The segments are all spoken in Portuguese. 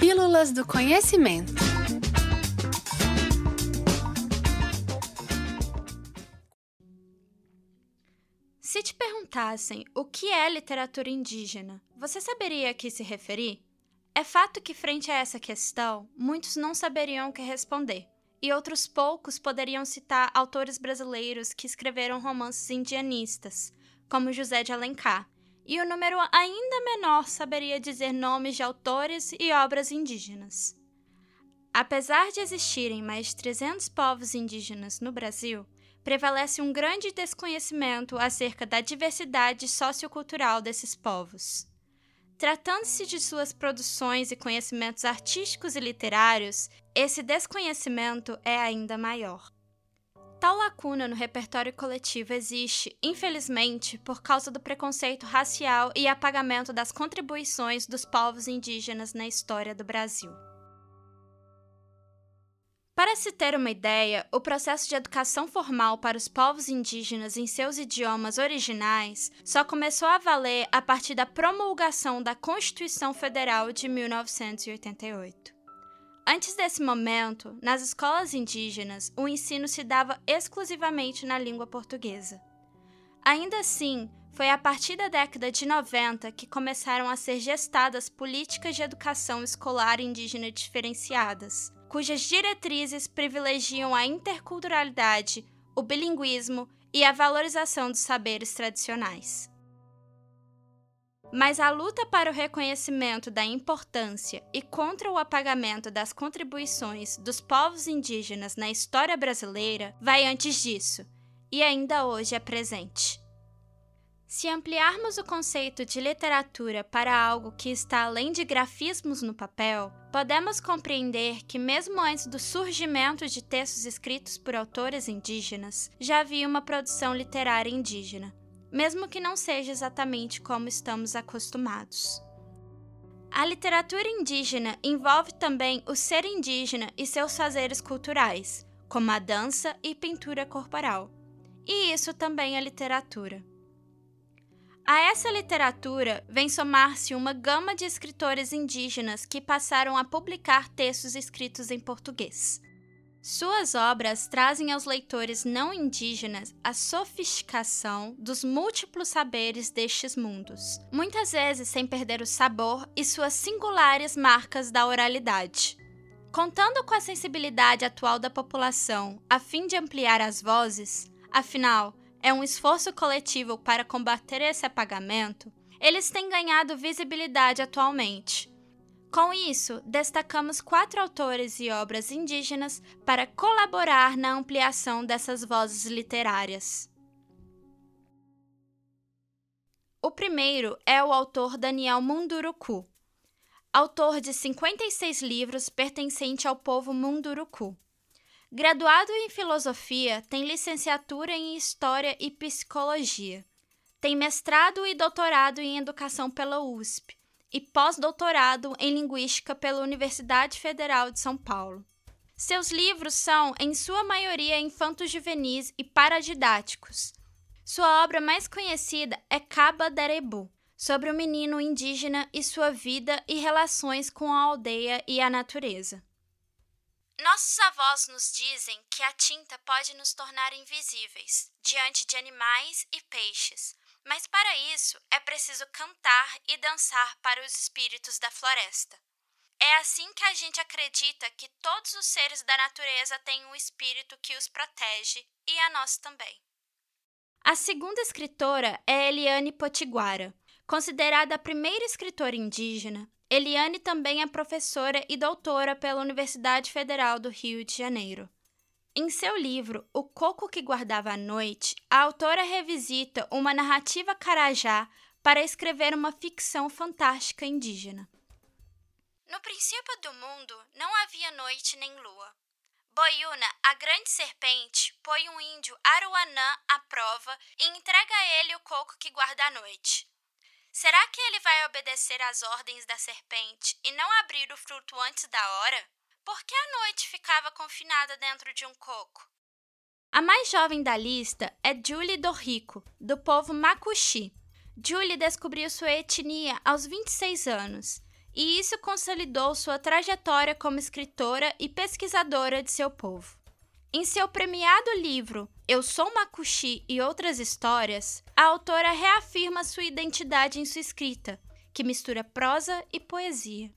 Pílulas do Conhecimento. Se te perguntassem o que é literatura indígena, você saberia a que se referir? É fato que, frente a essa questão, muitos não saberiam o que responder, e outros poucos poderiam citar autores brasileiros que escreveram romances indianistas, como José de Alencar, e o número ainda menor saberia dizer nomes de autores e obras indígenas. Apesar de existirem mais de 300 povos indígenas no Brasil, prevalece um grande desconhecimento acerca da diversidade sociocultural desses povos. Tratando-se de suas produções e conhecimentos artísticos e literários, esse desconhecimento é ainda maior. Tal lacuna no repertório coletivo existe, infelizmente, por causa do preconceito racial e apagamento das contribuições dos povos indígenas na história do Brasil. Para se ter uma ideia, o processo de educação formal para os povos indígenas em seus idiomas originais só começou a valer a partir da promulgação da Constituição Federal de 1988. Antes desse momento, nas escolas indígenas, o ensino se dava exclusivamente na língua portuguesa. Ainda assim, foi a partir da década de 90 que começaram a ser gestadas políticas de educação escolar indígena diferenciadas, cujas diretrizes privilegiam a interculturalidade, o bilinguismo e a valorização dos saberes tradicionais. Mas a luta para o reconhecimento da importância e contra o apagamento das contribuições dos povos indígenas na história brasileira vai antes disso, e ainda hoje é presente. Se ampliarmos o conceito de literatura para algo que está além de grafismos no papel, podemos compreender que, mesmo antes do surgimento de textos escritos por autores indígenas, já havia uma produção literária indígena, mesmo que não seja exatamente como estamos acostumados. A literatura indígena envolve também o ser indígena e seus fazeres culturais, como a dança e pintura corporal. E isso também é literatura. A essa literatura vem somar-se uma gama de escritores indígenas que passaram a publicar textos escritos em português. Suas obras trazem aos leitores não indígenas a sofisticação dos múltiplos saberes destes mundos, muitas vezes sem perder o sabor e suas singulares marcas da oralidade. Contando com a sensibilidade atual da população a fim de ampliar as vozes, afinal, é um esforço coletivo para combater esse apagamento, eles têm ganhado visibilidade atualmente. Com isso, destacamos quatro autores e obras indígenas para colaborar na ampliação dessas vozes literárias. O primeiro é o autor Daniel Munduruku, autor de 56 livros pertencente ao povo Munduruku. Graduado em filosofia, tem licenciatura em história e psicologia. Tem mestrado e doutorado em educação pela USP e pós-doutorado em linguística pela Universidade Federal de São Paulo. Seus livros são, em sua maioria, infanto-juvenis e paradidáticos. Sua obra mais conhecida é Caba Darebu, sobre o menino indígena e sua vida e relações com a aldeia e a natureza. Nossos avós nos dizem que a tinta pode nos tornar invisíveis diante de animais e peixes, mas para isso é preciso cantar e dançar para os espíritos da floresta. É assim que a gente acredita que todos os seres da natureza têm um espírito que os protege e a nós também. A segunda escritora é Eliane Potiguara, considerada a primeira escritora indígena Eliane também é professora e doutora pela Universidade Federal do Rio de Janeiro. Em seu livro O Coco que Guardava a Noite, a autora revisita uma narrativa carajá para escrever uma ficção fantástica indígena. No princípio do mundo não havia noite nem lua. Boiuna, a grande serpente, põe um índio Aruanã à prova e entrega a ele o coco que guarda a noite. Será que ele vai obedecer às ordens da serpente e não abrir o fruto antes da hora? Por que a noite ficava confinada dentro de um coco? A mais jovem da lista é Julie Dorrico, do povo Makuxi. Julie descobriu sua etnia aos 26 anos e isso consolidou sua trajetória como escritora e pesquisadora de seu povo. Em seu premiado livro Eu Sou Makushi e Outras Histórias, a autora reafirma sua identidade em sua escrita, que mistura prosa e poesia.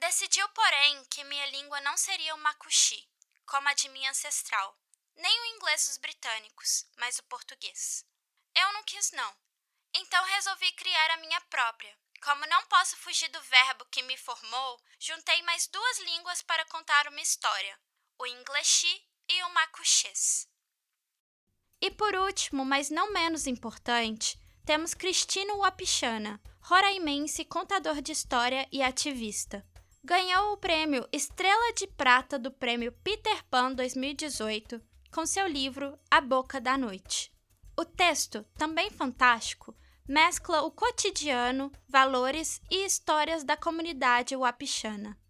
Decidiu, porém, que minha língua não seria o Makushi, como a de minha ancestral, nem o inglês dos britânicos, mas o português. Eu não quis, não. Então resolvi criar a minha própria. Como não posso fugir do verbo que me formou, juntei mais duas línguas para contar uma história: o ingleshi e o macuxês. E por último, mas não menos importante, temos Cristino Wapichana, roraimense, contador de história e ativista. Ganhou o prêmio Estrela de Prata do Prêmio Peter Pan 2018 com seu livro A Boca da Noite. O texto, também fantástico, mescla o cotidiano, valores e histórias da comunidade wapichana.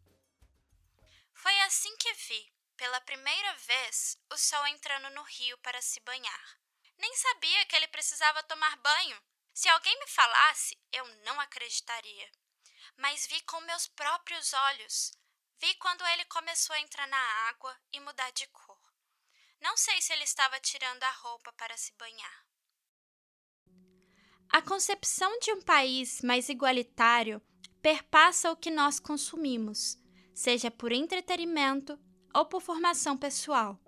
Foi assim que vi, pela primeira vez, o sol entrando no rio para se banhar. Nem sabia que ele precisava tomar banho. Se alguém me falasse, eu não acreditaria. Mas vi com meus próprios olhos. Vi quando ele começou a entrar na água e mudar de cor. Não sei se ele estava tirando a roupa para se banhar. A concepção de um país mais igualitário perpassa o que nós consumimos, seja por entretenimento ou por formação pessoal.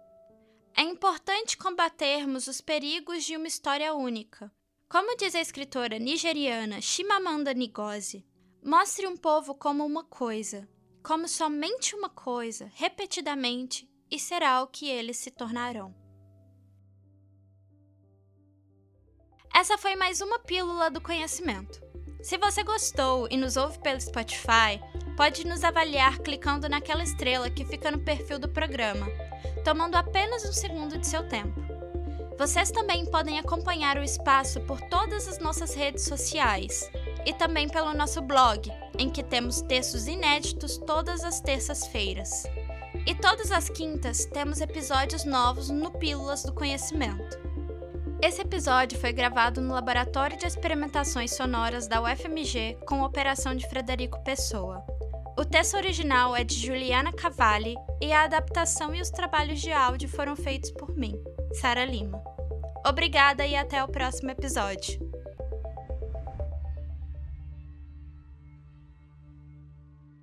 É importante combatermos os perigos de uma história única. Como diz a escritora nigeriana Chimamanda Ngozi, mostre um povo como uma coisa, como somente uma coisa, repetidamente, e será o que eles se tornarão. Essa foi mais uma pílula do conhecimento. Se você gostou e nos ouve pelo Spotify, pode nos avaliar clicando naquela estrela que fica no perfil do programa, tomando apenas um segundo de seu tempo. Vocês também podem acompanhar o espaço por todas as nossas redes sociais e também pelo nosso blog, em que temos textos inéditos todas as terças-feiras. E todas as quintas temos episódios novos no Pílulas do Conhecimento. Esse episódio foi gravado no Laboratório de Experimentações Sonoras da UFMG com operação de Frederico Pessoa. O texto original é de Juliana Cavalli e a adaptação e os trabalhos de áudio foram feitos por mim, Sara Lima. Obrigada e até o próximo episódio.